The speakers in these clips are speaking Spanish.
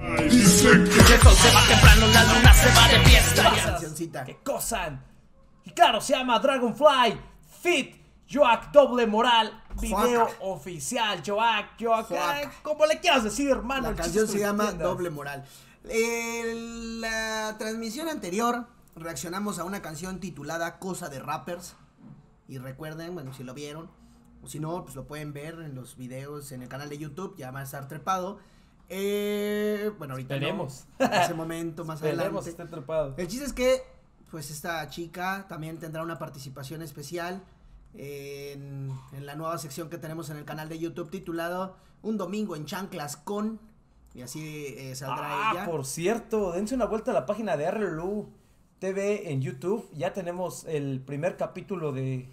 El sol se va temprano, la luna se va de fiesta. Cancioncita. ¡Qué cosa! Y claro, se llama Dragonfly Fit Joac Doble Moral. Video Joaca. oficial. Joac, Joac, Joaca. eh, como le quieras decir, hermano. La el canción se que llama entiendas. Doble Moral. En la transmisión anterior reaccionamos a una canción titulada Cosa de Rappers. Y recuerden, bueno, si lo vieron, o si no, pues lo pueden ver en los videos en el canal de YouTube, ya va a estar trepado. Eh, bueno, ahorita Esperemos. no, en ese momento más Esperemos adelante. esté trepado. El chiste es que, pues esta chica también tendrá una participación especial en, en la nueva sección que tenemos en el canal de YouTube titulado Un domingo en chanclas con, y así eh, saldrá Ah, ella. por cierto, dense una vuelta a la página de RLU TV en YouTube. Ya tenemos el primer capítulo de,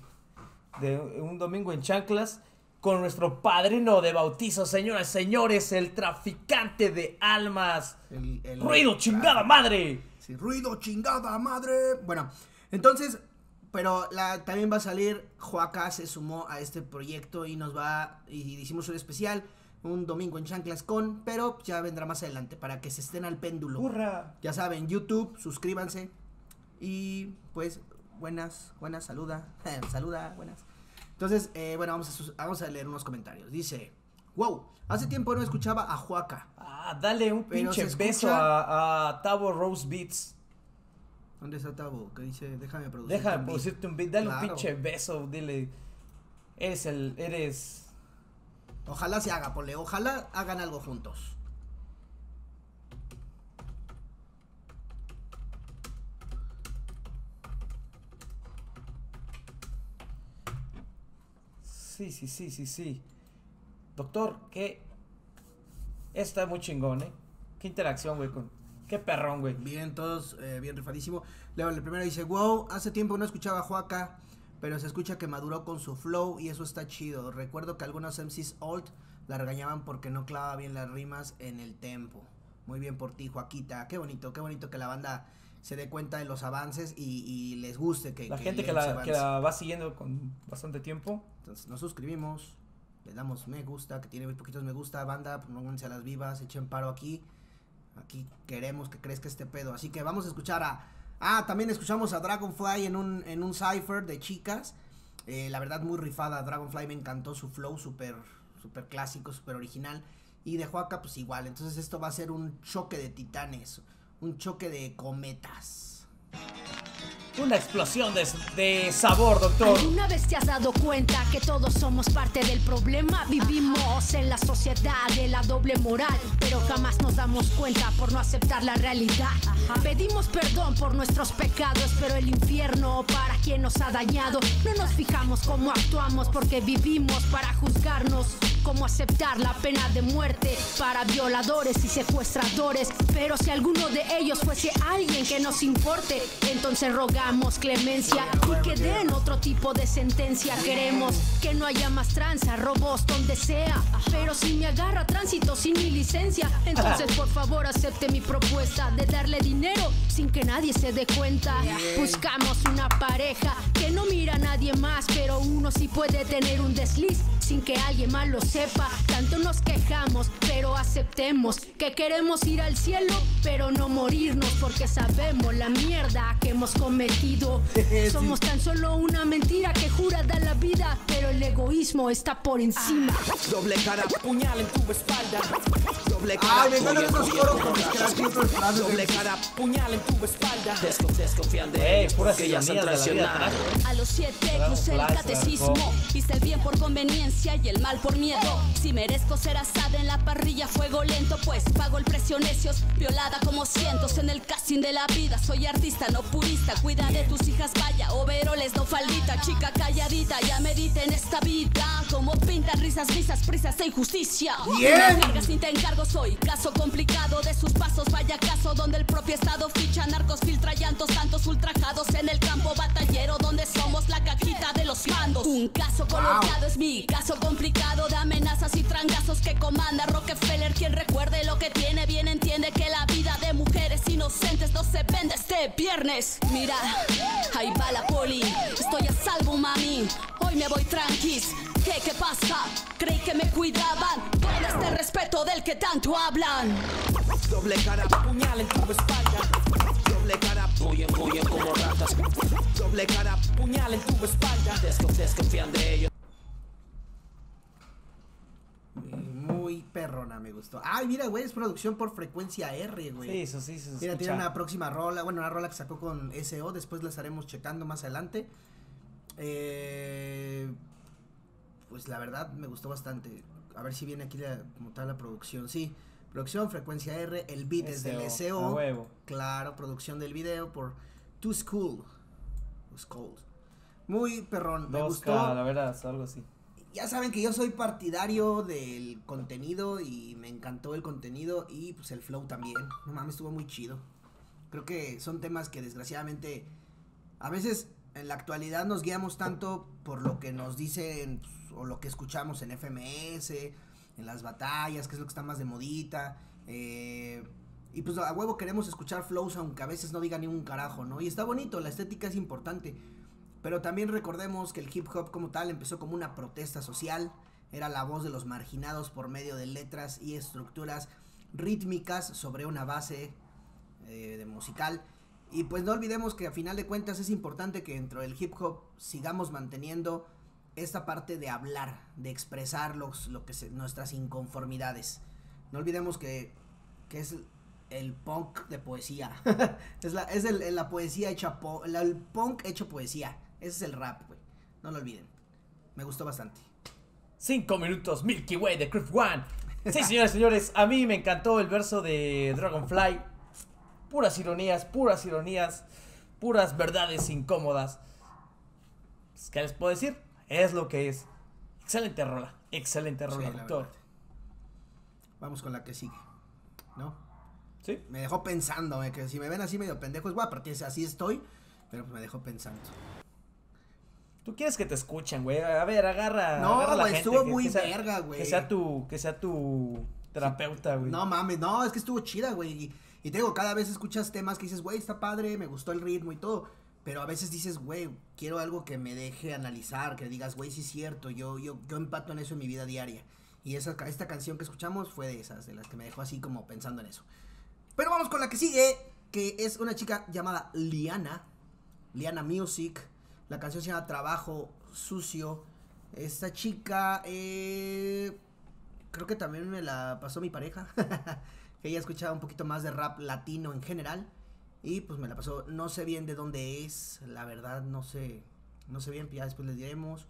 de Un Domingo en Chanclas con nuestro padrino de bautizo, señoras y señores, el traficante de almas. El- el- ¡Ruido, chingada madre! Sí, ruido, chingada madre. Bueno, entonces, pero la, también va a salir, Joaca se sumó a este proyecto y nos va, y hicimos un especial, un domingo en chanclas con, pero ya vendrá más adelante para que se estén al péndulo. ¡Hurra! Ya saben, YouTube, suscríbanse. Y pues, buenas, buenas, saluda. saluda, buenas. Entonces, eh, bueno, vamos a, sus- vamos a leer unos comentarios. Dice, wow, hace tiempo no escuchaba a Juaca. Ah, dale un pinche beso a, a Tavo Rose Beats. ¿Dónde está Tabo? Que dice, déjame producir. Deja de producirte un beat, dale Claro. un pinche beso, dile. Eres el. Eres. Ojalá se haga, ponle, ojalá hagan algo juntos. Sí, sí, sí, sí, sí. Doctor, qué. Está muy chingón, ¿eh? Qué interacción, güey, con. Qué perrón, güey. Bien, todos, eh, bien rifadísimo. Luego el primero dice, wow, hace tiempo no escuchaba a Juaca, pero se escucha que maduró con su flow y eso está chido. Recuerdo que algunos MCs old la regañaban porque no clavaba bien las rimas en el tempo. Muy bien por ti, Joaquita. Qué bonito, qué bonito que la banda se dé cuenta de los avances y, y les guste que... La gente que la, que la va siguiendo con bastante tiempo. Entonces nos suscribimos, le damos me gusta, que tiene muy poquitos me gusta, banda, pónganse a las vivas, echen paro aquí. Aquí queremos que crezca este pedo. Así que vamos a escuchar a. Ah, también escuchamos a Dragonfly en un, en un cipher de chicas. Eh, la verdad, muy rifada. Dragonfly me encantó su flow, súper super clásico, súper original. Y de Juaca, pues igual. Entonces, esto va a ser un choque de titanes. Un choque de cometas. Una explosión de, de sabor, doctor. ¿Alguna vez te has dado cuenta que todos somos parte del problema? Vivimos en la sociedad de la doble moral, pero jamás nos damos cuenta por no aceptar la realidad. Pedimos perdón por nuestros pecados, pero el infierno para quien nos ha dañado. No nos fijamos cómo actuamos porque vivimos para juzgarnos. Cómo aceptar la pena de muerte para violadores y secuestradores. Pero si alguno de ellos fuese alguien que nos importe, entonces rogamos clemencia y que den otro tipo de sentencia. Queremos que no haya más tranza, robos donde sea. Pero si me agarra tránsito sin mi licencia, entonces por favor acepte mi propuesta de darle dinero sin que nadie se dé cuenta. Buscamos una pareja que no mira a nadie más, pero uno sí puede tener un desliz sin que alguien más lo sepa. Tanto nos quejamos, pero aceptemos que queremos ir al cielo, pero no morirnos porque sabemos la mierda que hemos cometido. Somos tan solo una mentira que jura dar la vida, pero el egoísmo está por encima. Doble cara, puñal en tu espalda. Doble cara, Ay, me esos coros Doble cara, puñal en tu espalda. Desco- desconfían de Ey, puras que ya se han traicionado. A los siete crucé el catecismo. Hice el bien por conveniencia y el mal por miedo. Si merezco ser asada en la parrilla, fuego lento, pues pago el precio necios. Violada como cientos en el casting de la vida. Soy artista, no purista. Cuida de tus hijas, vaya. Overoles, no faldita. Chica calladita, ya medita en esta vida. Como pintan risas, risas, prisas e injusticia. Bien. Ni te encargo, soy caso complicado de sus pasos. Vaya caso donde el propio estado ficha narcos, filtra llantos, tantos ultrajados en el campo batallero cajita de los mandos. Un caso colocado es mi caso complicado de amenazas y trangazos que comanda Rockefeller. Quien recuerde lo que tiene, bien entiende que la vida de mujeres inocentes no se vende este viernes. Mira, ahí va la poli, estoy a salvo, mami. Hoy me voy tranquis. ¿Qué, qué pasa? Creí que me cuidaban. ¿Dónde está el respeto? del que tanto hablan. Doble cara, puñal en tu espalda. Doble cara, huyen, huyen como ratas. Doble cara, puñal en tu espalda. Desconf- desconfían de ellos. Muy perrona, me gustó. Ay, mira, güey, es producción por frecuencia R, güey. Sí, eso sí se Mira, escucha. tiene una próxima rola, bueno, una rola que sacó con SO, después la estaremos checando más adelante. Eh, pues la verdad me gustó bastante. A ver si viene aquí la, como tal la producción. Sí, producción, frecuencia R, el beat es del a huevo. Claro, producción del video por Too School. Too School. Muy perrón, me 2K, gustó. la verdad, algo así. Ya saben que yo soy partidario del contenido y me encantó el contenido y pues el flow también. No mames, estuvo muy chido. Creo que son temas que desgraciadamente a veces en la actualidad nos guiamos tanto por lo que nos dicen pues, o lo que escuchamos en FMS, en las batallas, que es lo que está más de modita. eh, y pues a huevo queremos escuchar flows aunque a veces no diga ni un carajo, ¿no? Y está bonito, la estética es importante. Pero también recordemos que el hip hop como tal empezó como una protesta social, era la voz de los marginados por medio de letras y estructuras rítmicas sobre una base eh, de musical. Y pues no olvidemos que a final de cuentas es importante que dentro del hip hop sigamos manteniendo esta parte de hablar, de expresar los, lo que nuestras inconformidades. No olvidemos que, que es el punk de poesía. es la, es la poesía hecha po- el punk hecho poesía. Ese es el rap, güey. No lo olviden. Me gustó bastante. Cinco minutos, Milky Way de Cliff One. Sí, señores, señores, a mí me encantó el verso de Dragonfly. Puras ironías, puras ironías, puras verdades incómodas. Pues, ¿Qué les puedo decir? Es lo que es. Excelente rola, excelente Sí, rola, la doctor. Vamos con la que sigue. ¿No? ¿Sí? Me dejó pensando, eh, que si me ven así medio pendejo es guapa, porque así estoy, pero pues me dejó pensando. Tú quieres que te escuchen, güey. A ver, agarra. No, agarra güey, estuvo que- muy que sea- verga, güey. Que sea tu, que sea tu terapeuta, güey. No mames, no, es que estuvo chida, güey. Y, y te digo, cada vez escuchas temas que dices, güey, está padre, me gustó el ritmo y todo. Pero a veces dices, güey, quiero algo que me deje analizar, que digas, güey, sí es cierto, yo, yo, yo empato en eso en mi vida diaria. Y esa, esta canción que escuchamos fue de esas, de las que me dejó así como pensando en eso. Pero vamos con la que sigue, que es una chica llamada Liana. Liana Music. La canción se llama Trabajo Sucio. Esta chica, eh, creo que también me la pasó mi pareja. ella escuchaba un poquito más de rap latino en general. Y pues me la pasó. No sé bien de dónde es. La verdad, no sé. No sé bien. Ya después les diremos.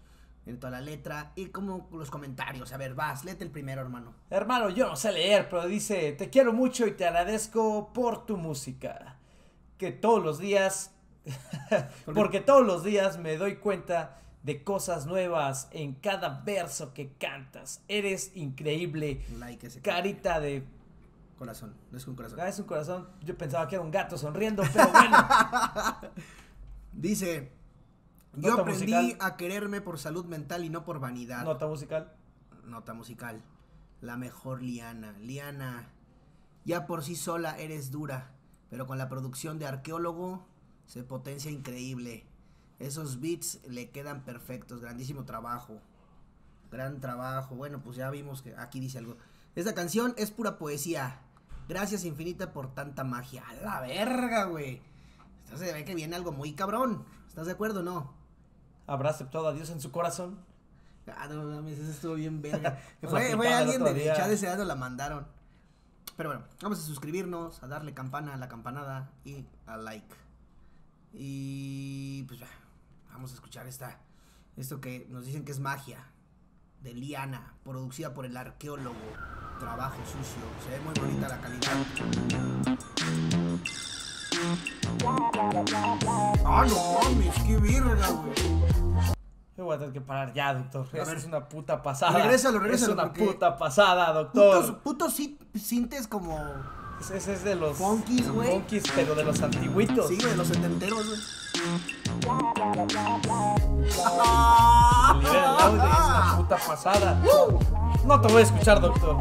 En toda la letra. Y como los comentarios. A ver, vas, léete el primero, hermano. Hermano, yo no sé leer, pero dice, te quiero mucho y te agradezco por tu música. Que todos los días, porque todos los días me doy cuenta de cosas nuevas en cada verso que cantas. Eres increíble. Like ese Carita de... corazón. No es con corazón. Ah, es un corazón. Yo pensaba que era un gato sonriendo, pero bueno. Dice, yo Nota aprendí musical. a quererme por salud mental y no por vanidad. Nota musical. Nota musical. La mejor Liana. Liana, ya por sí sola eres dura, pero con la producción de arqueólogo se potencia increíble. Esos beats le quedan perfectos. Grandísimo trabajo. Gran trabajo. Bueno, pues ya vimos que aquí dice algo. Esta canción es pura poesía. Gracias infinita por tanta magia. A la verga, güey. Entonces se ve que viene algo muy cabrón. ¿Estás de acuerdo o no? ¿Habrá aceptado a Dios en su corazón? Ah, no mames, eso estuvo bien verga. Fue, alguien de chat deseado, la mandaron. Pero bueno, vamos a suscribirnos, a darle campana a la campanada y a like. Y pues ya, vamos a escuchar esta, esto que nos dicen que es magia. De Liana, producida por el arqueólogo. Trabajo sucio, se ve muy bonita la calidad. Ah, no mames, qué verga, güey. Yo voy a tener que parar ya, doctor. A ver. es una puta pasada. Regrésalo, regrésalo, Es una porque- puta pasada, Putos, doctor. putos sí- sintes como. Ese es de los Funkies, güey. funkies, pero de los antiguitos. Sí, de los setenteros, güey. El pasada. No te voy a escuchar, doctor.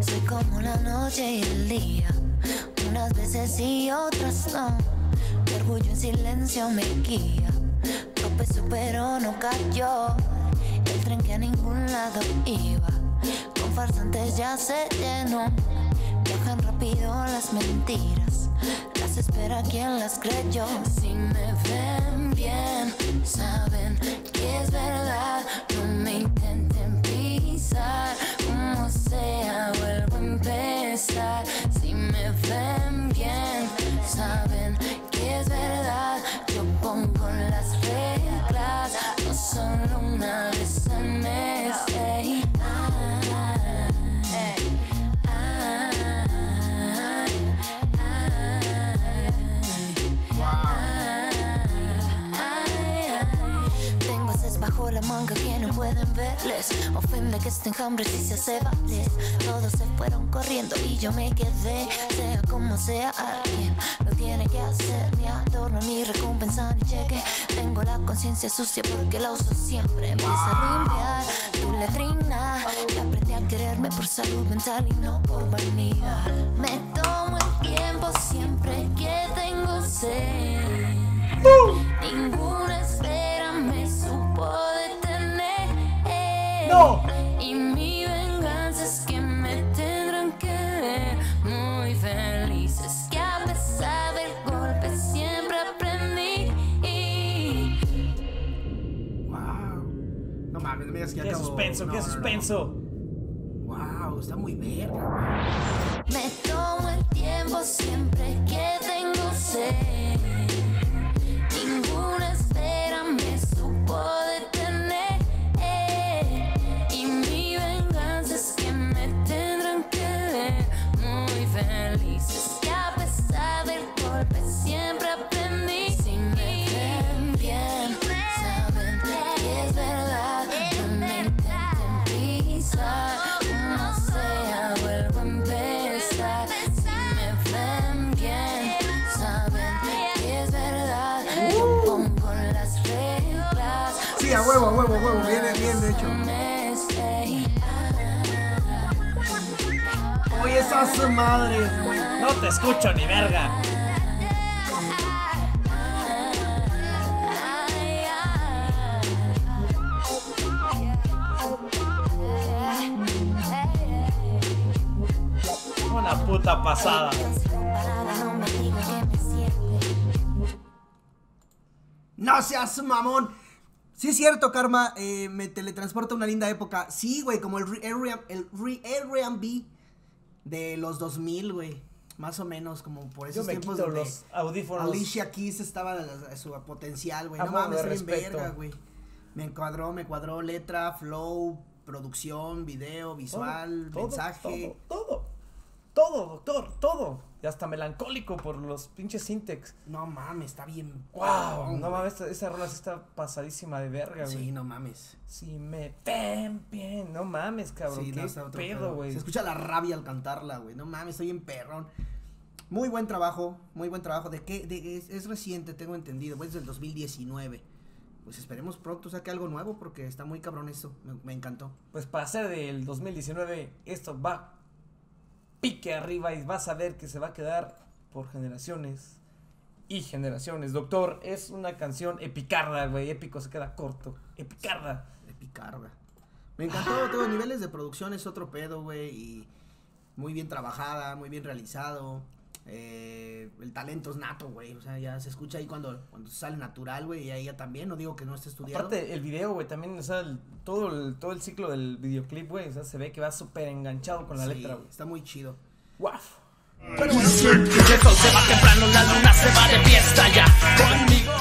Soy como veces y otras no. Mi orgullo en silencio me guía. Pero no cayó. El tren que a ningún lado iba. Con farsantes ya se llenó. Viajan rápido las mentiras. Las espera quien las creyó. Si me ven bien, saben la manga que no pueden verles. Ofende que estén hambres y se hace valer. Todos se fueron corriendo y yo me quedé. Sea como sea, alguien lo tiene que hacer. Ni adorno, ni recompensa, ni cheque. Tengo la conciencia sucia porque la uso siempre. Empieza a limpiar tu letrina. Y aprendí a quererme por salud mental y no por vanidad. Me tomo el tiempo siempre que tengo sed. Ninguna espera ¡No! Y mi venganza es que me tendrán que ver muy felices. Que a pesar del golpe siempre aprendí. Wow. No mames, no me digas que ya ¡Qué acabó. suspenso, No, qué no, no. suspenso! Wow, está muy verga, Me tomo el tiempo siempre que tengo sed. Huevo, a huevo, huevo. Viene bien, de hecho. Oye, esas madres, güey. ¡No te escucho ni verga! Una puta pasada. No seas mamón. Sí es cierto, Karma, eh, me teletransporta a una linda época. Sí, güey, como el Airbnb- de los 2000, güey. Más o menos, como por Yo esos me tiempos quito donde los audífonos. Alicia Keys estaba a, su potencial, güey. No mames, bien verga, güey. Me encuadró, me cuadró letra, flow, producción, video, visual, Todo, mensaje. Todo, todo, todo, doctor, todo. Y hasta melancólico por los pinches syntax. No mames, está bien. Wow, no mames, esta, esta rola sí está pasadísima de verga, güey. Sí, no mames. Si me ven bien, no mames, cabrón. Sí, qué no, está otro pedo, güey. Se escucha la rabia al cantarla, güey. No mames, estoy en perrón. Muy buen trabajo, muy buen trabajo. ¿De qué? De, es, es reciente, tengo entendido. Pues del 2019. Pues esperemos pronto saque algo nuevo porque está muy cabrón esto. Me, me encantó. Pues para ser del 2019, esto va pique arriba y vas a ver que se va a quedar por generaciones y generaciones. Doctor, es una canción epicarda, güey. Épico se queda corto. Epicarda. De picarda. Me encantó, tengo niveles de producción, es otro pedo, güey. Y muy bien trabajada, muy bien realizado. Eh, el talento es nato, güey. O sea, ya se escucha ahí cuando, cuando sale natural, güey. Y a ella también, no digo que no esté estudiado. Aparte, el video, güey, también, o sea, el- todo, el, todo el ciclo del videoclip, güey, o sea, se ve que va súper enganchado con la Sí, letra, güey. Está muy chido. Guau. El sol se va temprano, la luna se va de fiesta ya. Conmigo.